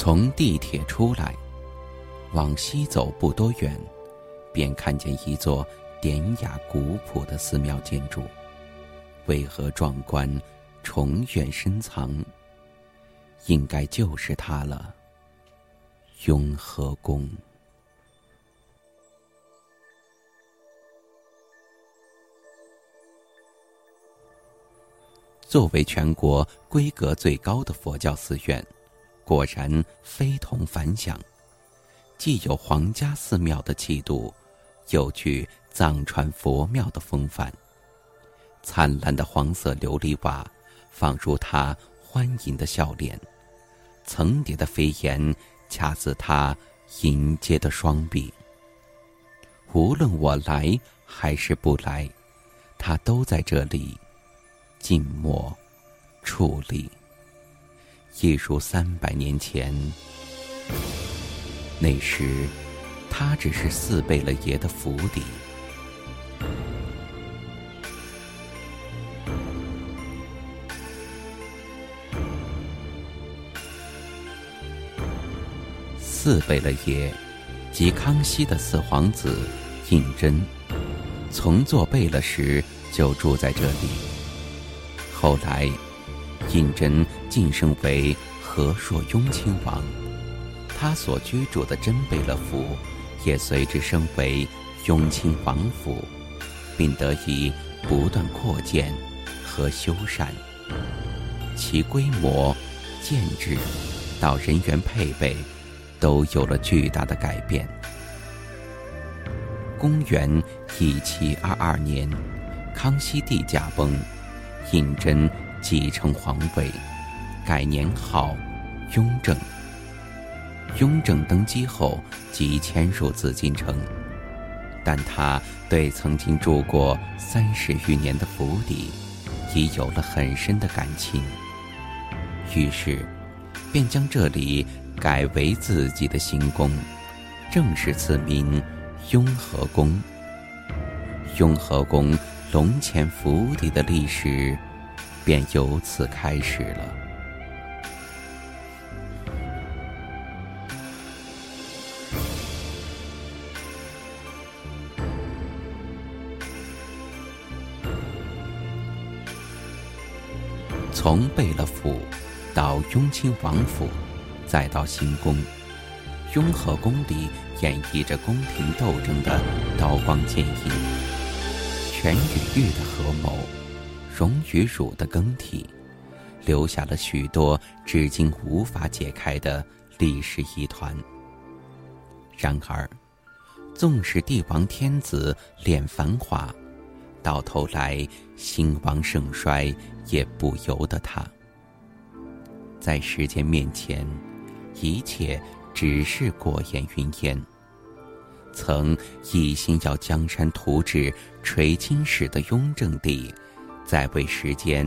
从地铁出来，往西走不多远，便看见一座典雅古朴的寺庙建筑，巍峨壮观，重院深藏。应该就是它了，雍和宫。作为全国规格最高的佛教寺院，果然非同凡响。既有皇家寺庙的气度，又具藏传佛庙的风范。灿烂的黄色琉璃瓦，放入他欢迎的笑脸；层叠的飞檐，恰似他迎接的双臂。无论我来还是不来，他都在这里。静默，矗立，一如三百年前。那时，他只是四贝勒爷的府邸。四贝勒爷，即康熙的四皇子胤禛，从做贝勒时就住在这里。后来，胤禛晋升为和硕雍亲王，他所居住的真贝勒府也随之升为雍亲王府，并得以不断扩建和修缮，其规模、建制到人员配备都有了巨大的改变。公元一七二二年，康熙帝驾崩。胤禛继承皇位，改年号雍正。雍正登基后即迁入紫禁城，但他对曾经住过三十余年的府邸已有了很深的感情，于是便将这里改为自己的行宫，正式赐名雍和宫。雍和宫。龙潜府邸的历史便由此开始了。从贝勒府到雍亲王府，再到行宫，雍和宫里演绎着宫廷斗争的刀光剑影。权与欲的合谋，荣与辱的更替，留下了许多至今无法解开的历史疑团。然而，纵使帝王天子恋繁华，到头来兴亡盛衰也不由得他。在时间面前，一切只是过眼云烟。曾一心要江山图治、垂青史的雍正帝，在位时间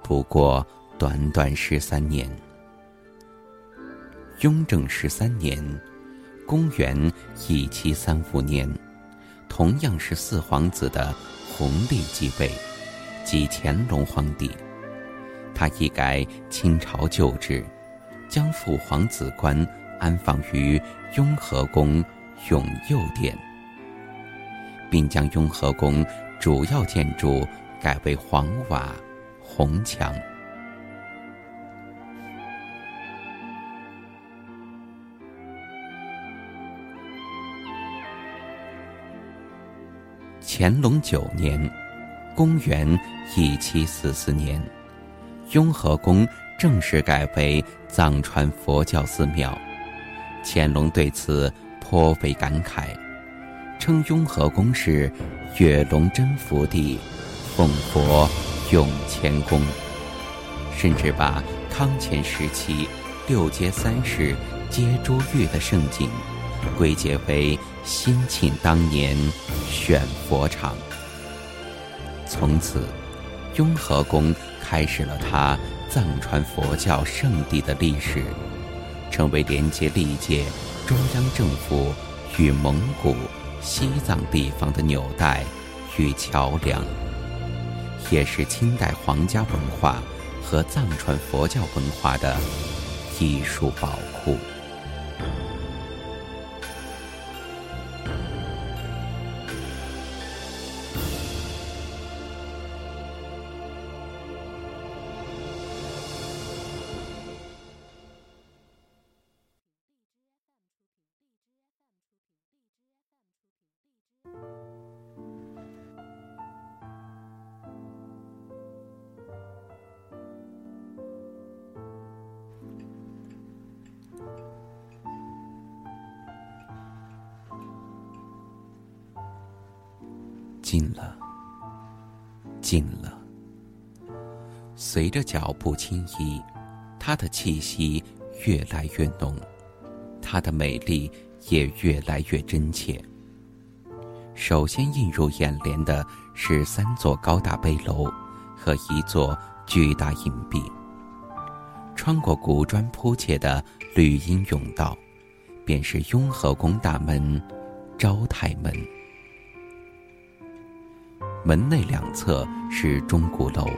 不过短短十三年。雍正十三年，公元一七三五年，同样是四皇子的弘历继位，即乾隆皇帝。他一改清朝旧制，将父皇子官安放于雍和宫。永佑殿，并将雍和宫主要建筑改为黄瓦红墙。乾隆九年，公元一七四四年，雍和宫正式改为藏传佛教寺庙。乾隆对此。颇为感慨，称雍和宫是月龙真福地，奉佛永乾宫，甚至把康乾时期六街三市皆珠玉的盛景归结为兴庆当年选佛场。从此，雍和宫开始了它藏传佛教圣地的历史，成为连接历届。中央政府与蒙古、西藏地方的纽带与桥梁，也是清代皇家文化和藏传佛教文化的艺术宝库。近了，近了。随着脚步轻移，她的气息越来越浓，她的美丽也越来越真切。首先映入眼帘的是三座高大碑楼和一座巨大银币。穿过古砖铺砌的绿荫甬道，便是雍和宫大门——昭泰门。门内两侧是钟鼓楼，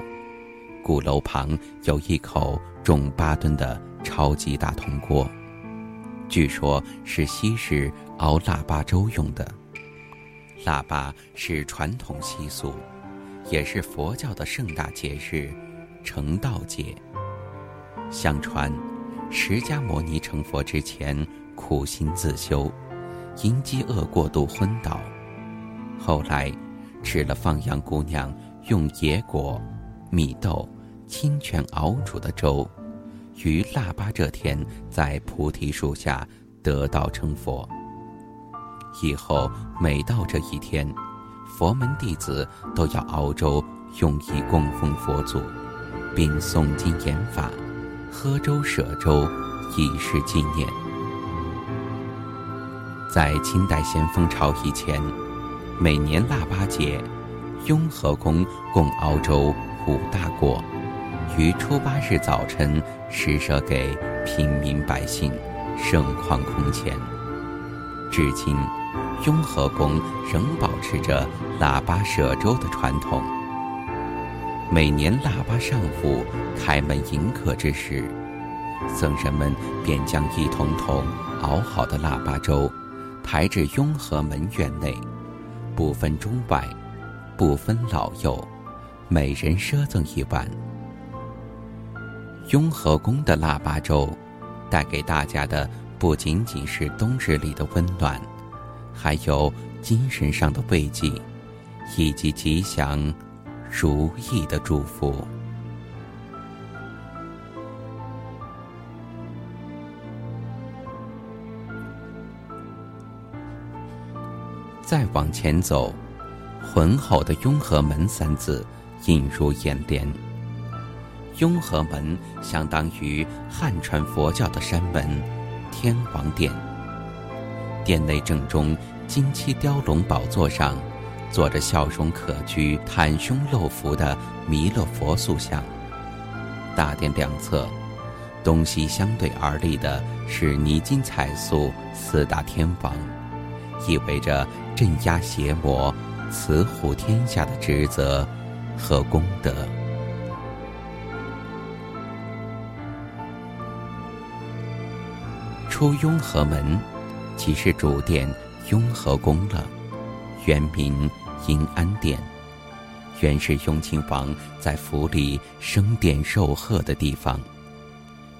鼓楼旁有一口重八吨的超级大铜锅，据说是西式熬腊八粥用的。腊八是传统习俗，也是佛教的盛大节日——成道节。相传，释迦牟尼成佛之前苦心自修，因饥饿过度昏倒，后来。吃了放羊姑娘用野果、米豆、清泉熬煮的粥，于腊八这天在菩提树下得道成佛。以后每到这一天，佛门弟子都要熬粥，用以供奉佛祖，并诵经演法，喝粥舍粥，以示纪念。在清代咸丰朝以前。每年腊八节，雍和宫共熬粥五大锅，于初八日早晨施舍给平民百姓，盛况空前。至今，雍和宫仍保持着腊八舍粥的传统。每年腊八上午开门迎客之时，僧人们便将一桶桶熬好的腊八粥，抬至雍和门院内。不分中外，不分老幼，每人赊赠一碗。雍和宫的腊八粥，带给大家的不仅仅是冬日里的温暖，还有精神上的慰藉，以及吉祥、如意的祝福。再往前走，浑厚的“雍和门”三字映入眼帘。雍和门相当于汉传佛教的山门——天王殿。殿内正中金漆雕龙宝座上，坐着笑容可掬、袒胸露腹的弥勒佛塑像。大殿两侧，东西相对而立的是泥金彩塑四大天王。意味着镇压邪魔、慈护天下的职责和功德。出雍和门，即是主殿雍和宫了。原名阴安殿，原是雍亲王在府里升殿受贺的地方。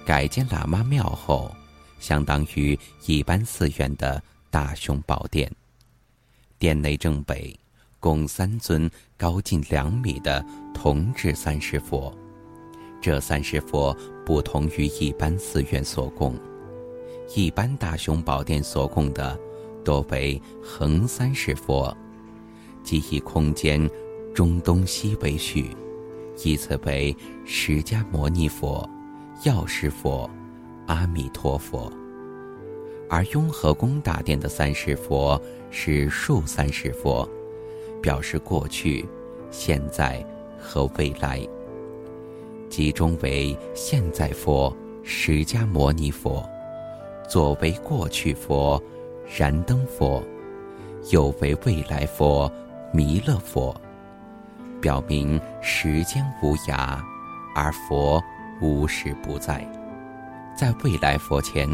改建喇嘛庙后，相当于一般寺院的。大雄宝殿，殿内正北供三尊高近两米的铜制三世佛。这三世佛不同于一般寺院所供，一般大雄宝殿所供的多为横三世佛，即以空间中东西为序，依次为释迦牟尼佛、药师佛、阿弥陀佛。而雍和宫大殿的三世佛是竖三世佛，表示过去、现在和未来。集中为现在佛释迦牟尼佛，左为过去佛燃灯佛，右为未来佛弥勒佛，表明时间无涯，而佛无时不在。在未来佛前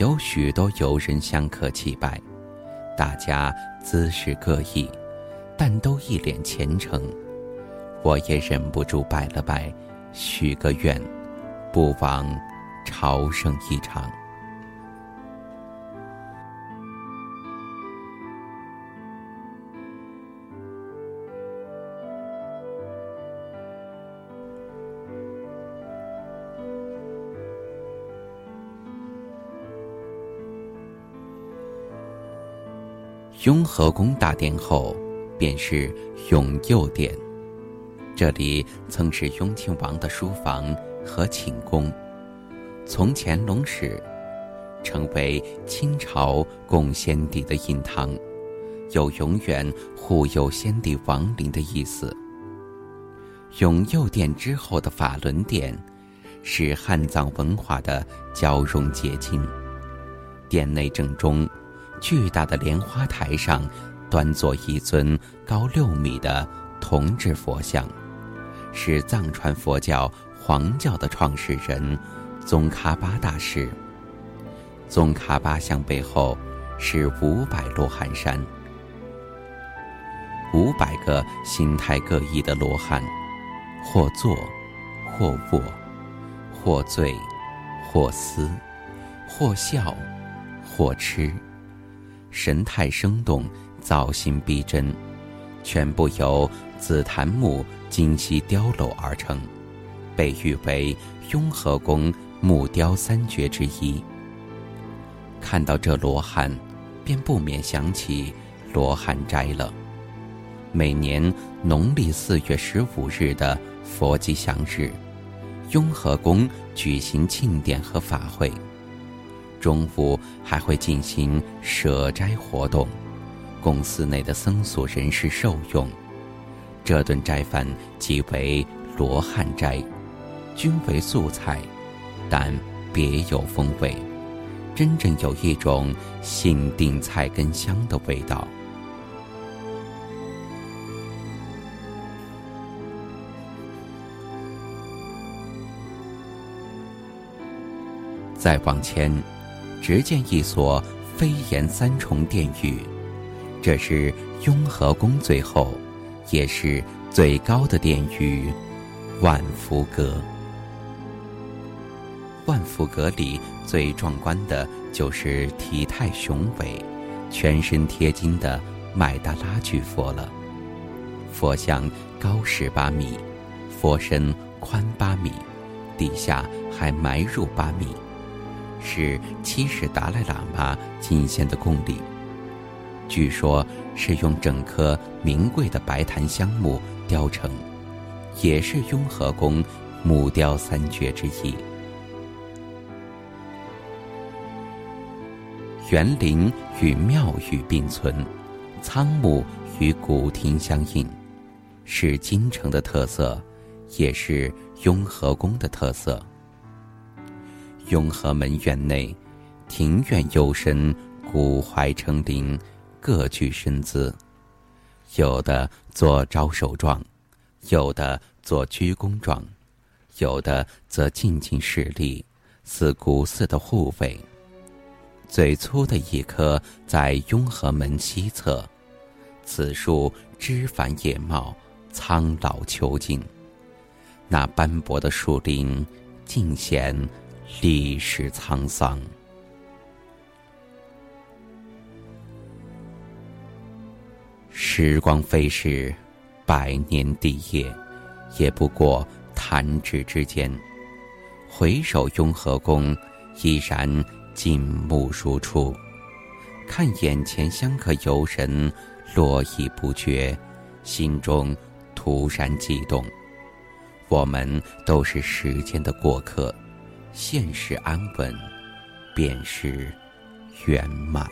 有许多游人香客祭拜，大家姿势各异，但都一脸虔诚。我也忍不住拜了拜，许个愿，不枉朝圣一场。雍和宫大殿后，便是永佑殿。这里曾是雍亲王的书房和寝宫，从乾隆时成为清朝供先帝的印堂，有永远护佑先帝亡灵的意思。永佑殿之后的法轮殿，是汉藏文化的交融结晶。殿内正中。巨大的莲花台上，端坐一尊高六米的铜制佛像，是藏传佛教黄教的创始人宗喀巴大师。宗喀巴像背后是五百罗汉山，五百个形态各异的罗汉，或坐，或卧，或醉，或思，或笑，或痴。神态生动，造型逼真，全部由紫檀木精细雕镂而成，被誉为雍和宫木雕三绝之一。看到这罗汉，便不免想起罗汉斋了。每年农历四月十五日的佛吉祥日，雍和宫举行庆典和法会。中午还会进行舍斋活动，供寺内的僧俗人士受用。这顿斋饭即为罗汉斋，均为素菜，但别有风味，真正有一种杏定菜根香的味道。再往前。只见一所飞檐三重殿宇，这是雍和宫最后，也是最高的殿宇——万福阁。万福阁里最壮观的就是体态雄伟、全身贴金的麦达拉巨佛了。佛像高十八米，佛身宽八米，底下还埋入八米。是七世达赖喇嘛进献的贡礼，据说是用整棵名贵的白檀香木雕成，也是雍和宫木雕三绝之一。园林与庙宇并存，仓木与古亭相应，是京城的特色，也是雍和宫的特色。雍和门院内，庭院幽深，古槐成林，各具身姿。有的做招手状，有的做鞠躬状，有的则静静侍立，似古寺的护卫。最粗的一棵在雍和门西侧，此树枝繁叶茂，苍老遒劲。那斑驳的树林，尽显。历史沧桑，时光飞逝，百年帝业，也不过弹指之间。回首雍和宫，依然静穆如初。看眼前香客游人络绎不绝，心中突然悸动。我们都是时间的过客。现世安稳，便是圆满。